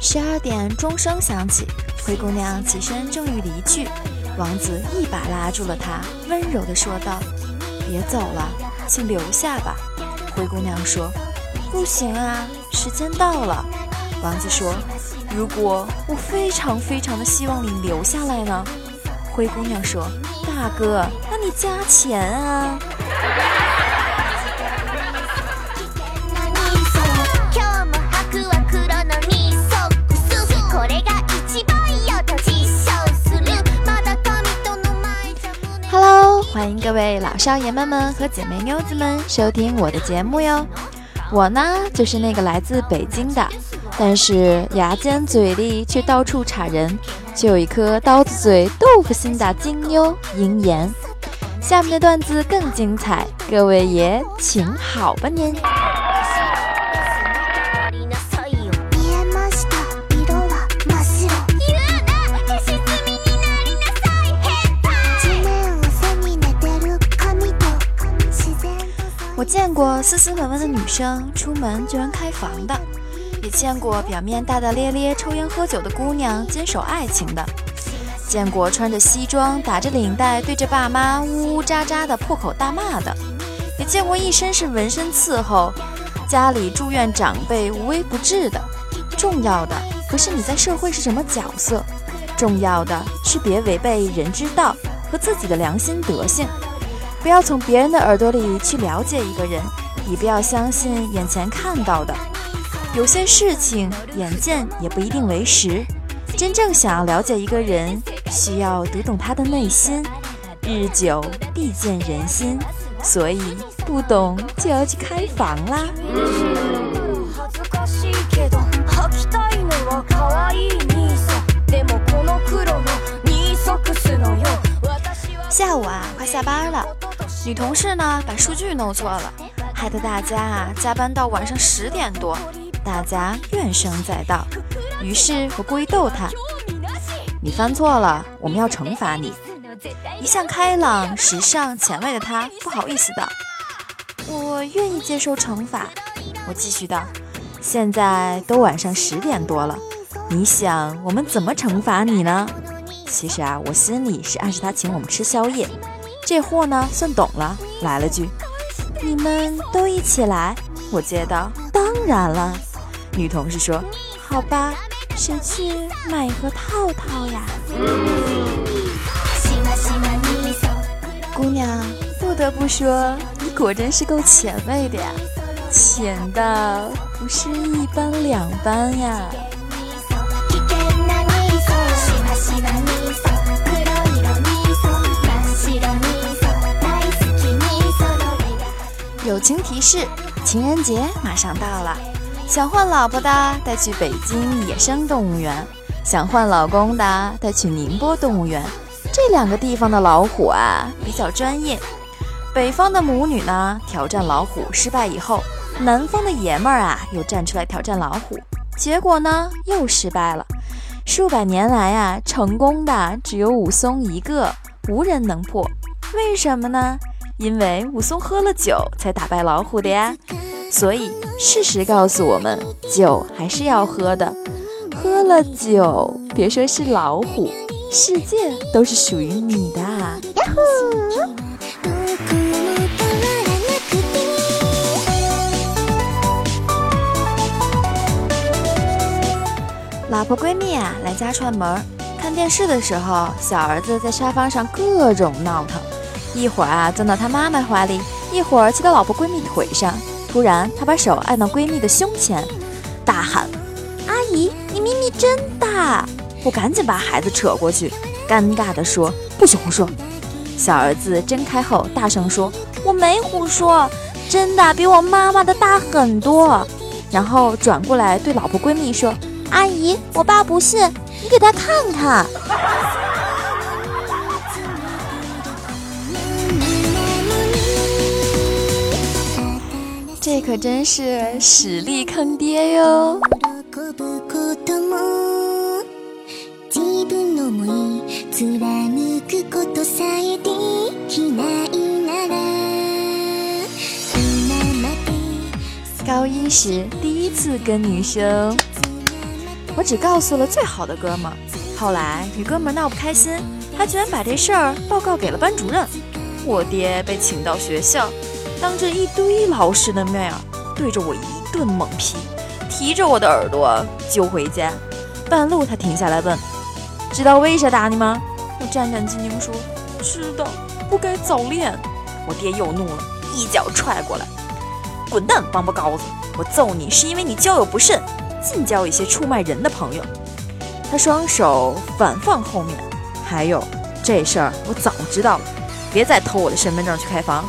十二点钟声响起，灰姑娘起身正欲离去，王子一把拉住了她，温柔地说道：“别走了，请留下吧。”灰姑娘说：“不行啊，时间到了。”王子说：“如果我非常非常的希望你留下来呢？”灰姑娘说：“大哥，那你加钱啊。”欢迎各位老少爷们们和姐妹妞子们收听我的节目哟！我呢，就是那个来自北京的，但是牙尖嘴利却到处插人，却有一颗刀子嘴豆腐心的金妞鹰眼。下面的段子更精彩，各位爷请好吧您。我见过斯斯文文的女生出门居然开房的，见过表面大大咧咧抽烟喝酒的姑娘坚守爱情的，见过穿着西装打着领带对着爸妈呜呜喳喳的破口大骂的，也见过一身是纹身伺候家里住院长辈无微不至的。重要的不是你在社会是什么角色，重要的是别违背人之道和自己的良心德性。不要从别人的耳朵里去了解一个人，也不要相信眼前看到的。有些事情眼见也不一定为实。真正想要了解一个人，需要读懂他的内心。日久必见人心，所以不懂就要去开房啦。下午啊，快下班了。女同事呢，把数据弄错了，害得大家啊加班到晚上十点多，大家怨声载道。于是我故意逗他：“你犯错了，我们要惩罚你。”一向开朗、时尚、前卫的他不好意思道：“我愿意接受惩罚。”我继续道：“现在都晚上十点多了，你想我们怎么惩罚你呢？”其实啊，我心里是暗示他请我们吃宵夜。这货呢，算懂了，来了句：“你们都一起来。”我接道：“当然了。”女同事说：“好吧，谁去买一盒套套呀？”姑娘，不得不说，你果真是够前卫的呀，前到不是一般两般呀。友情提示：情人节马上到了，想换老婆的带去北京野生动物园，想换老公的带去宁波动物园。这两个地方的老虎啊比较专业。北方的母女呢挑战老虎失败以后，南方的爷们儿啊又站出来挑战老虎，结果呢又失败了。数百年来啊，成功的只有武松一个，无人能破。为什么呢？因为武松喝了酒才打败老虎的呀，所以事实告诉我们，酒还是要喝的。喝了酒，别说是老虎，世界都是属于你的。呀呼！老婆闺蜜啊来家串门，看电视的时候，小儿子在沙发上各种闹腾。一会儿啊，钻到他妈妈怀里；一会儿骑到老婆闺蜜腿上。突然，她把手按到闺蜜的胸前，大喊：“阿姨，你咪咪真大！”我赶紧把孩子扯过去，尴尬地说：“不许胡说。”小儿子睁开后，大声说：“我没胡说，真的比我妈妈的大很多。”然后转过来对老婆闺蜜说：“阿姨，我爸不信，你给他看看。”这可真是实力坑爹哟！高一时第一次跟女生，我只告诉了最好的哥们。后来与哥们闹不开心，他居然把这事儿报告给了班主任。我爹被请到学校，当着一堆老师的面儿，对着我一顿猛批，提着我的耳朵就回家。半路他停下来问：“知道为啥打你吗？”我战战兢兢说：“知道，不该早恋。”我爹又怒了，一脚踹过来：“滚蛋，王八羔子！我揍你是因为你交友不慎，尽交一些出卖人的朋友。”他双手反放后面，还有这事儿我早知道了。别再偷我的身份证去开房！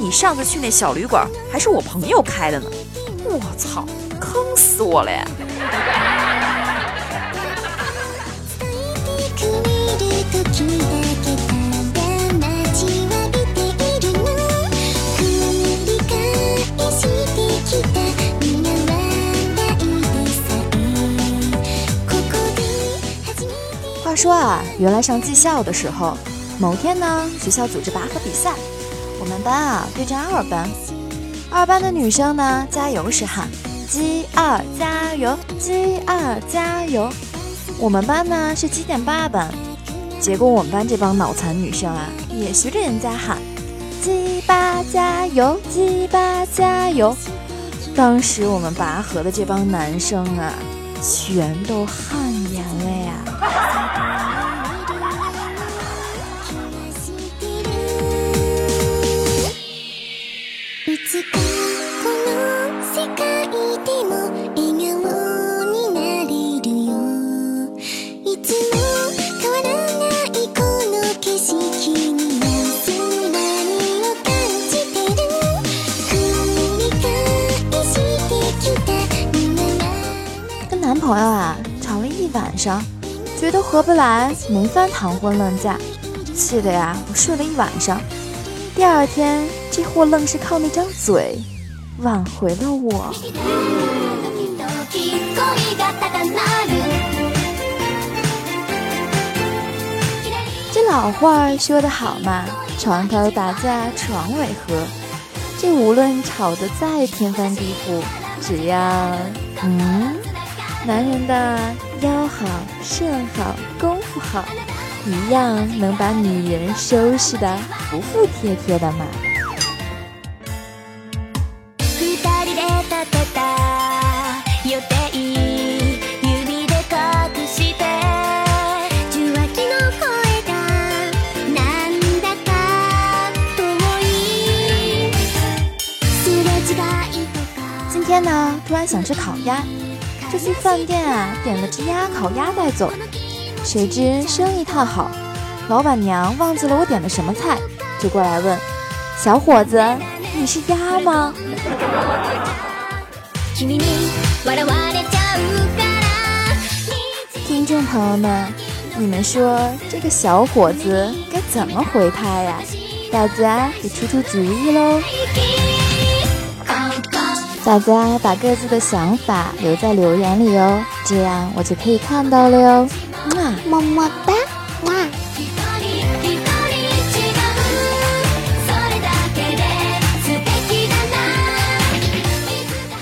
你上次去那小旅馆还是我朋友开的呢！我操，坑死我了呀！话说啊，原来上技校的时候。某天呢，学校组织拔河比赛，我们班啊对战二班，二班的女生呢加油时喊“鸡二加油，鸡二加油”，我们班呢是七点八班，结果我们班这帮脑残女生啊也学着人家喊“鸡八加油，鸡八加油”，当时我们拔河的这帮男生啊全都汗颜了呀。男朋友啊吵了一晚上，觉得合不来，没法谈婚论嫁，气的呀我睡了一晚上。第二天，这货愣是靠那张嘴挽回了我。这老话说得好嘛，床头打架床尾和。这无论吵得再天翻地覆，只要嗯，男人的腰好、肾好、功夫好。一样能把女人收拾的服服帖帖的嘛。今天呢，突然想吃烤鸭，就去饭店啊点了只鸭烤鸭带走。谁知生意太好，老板娘忘记了我点的什么菜，就过来问：“小伙子，你是鸭吗？”听众朋友们，你们说这个小伙子该怎么回他呀？大家给出出主意喽！大家把各自的想法留在留言里哦，这样我就可以看到了哟。么么哒，哇！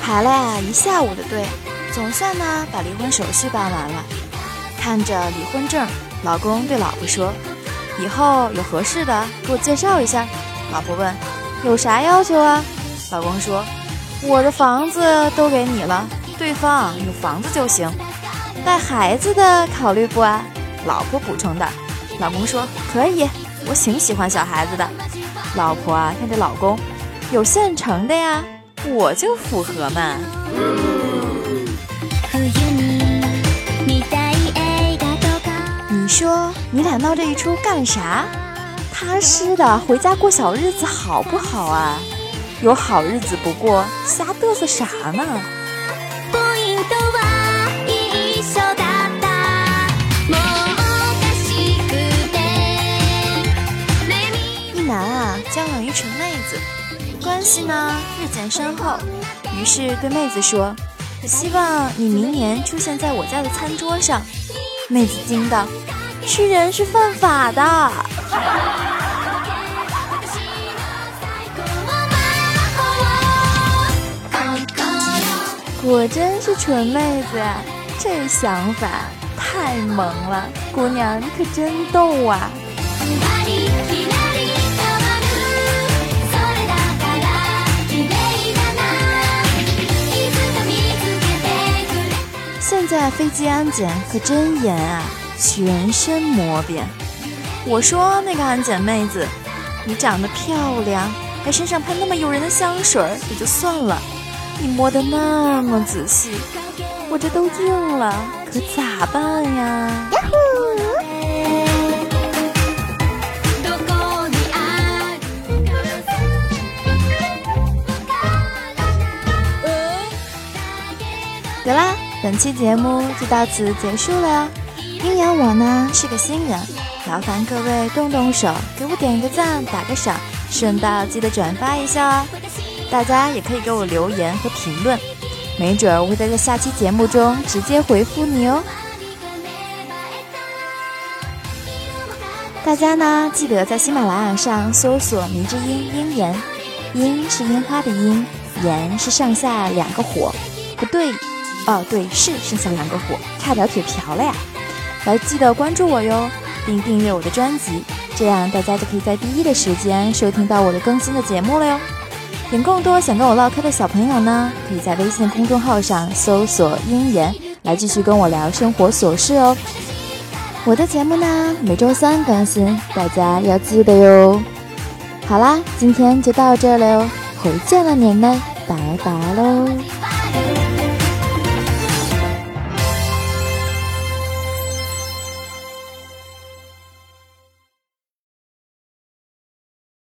排了呀一下午的队，总算呢把离婚手续办完了。看着离婚证，老公对老婆说：“以后有合适的给我介绍一下。”老婆问：“有啥要求啊？”老公说：“我的房子都给你了，对方有房子就行。带孩子的考虑不啊？”老婆补充的，老公说可以，我挺喜欢小孩子的。老婆啊，看这老公有现成的呀，我就符合嘛。你说你俩闹这一出干啥？踏实的回家过小日子好不好啊？有好日子不过，瞎嘚瑟啥呢？一男啊交往一群妹子，关系呢日渐深厚，于是对妹子说：“希望你明年出现在我家的餐桌上。”妹子惊道：“吃人是犯法的。”果真是纯妹子呀，这想法太萌了，姑娘你可真逗啊！现在飞机安检可真严啊，全身摸遍。我说那个安检妹子，你长得漂亮，还身上喷那么诱人的香水也就算了。你摸得那么仔细，我这都硬了，可咋办呀？呀呼！有啦，本期节目就到此结束了哟。阴阳我呢是个新人，劳烦各位动动手，给我点个赞，打个赏，顺道记得转发一下哦。大家也可以给我留言和评论，没准儿我会在下期节目中直接回复你哦。大家呢记得在喜马拉雅上搜索“迷之音鹰言”，鹰是樱花的鹰，言是上下两个火，不对，哦对，是剩下两个火，差点嘴瓢了呀！来记得关注我哟，并订阅我的专辑，这样大家就可以在第一的时间收听到我的更新的节目了哟。有更多想跟我唠嗑的小朋友呢，可以在微信公众号上搜索“鹰言”来继续跟我聊生活琐事哦。我的节目呢，每周三更新，大家要记得哟。好啦，今天就到这儿了哟，回见了您们，拜拜喽。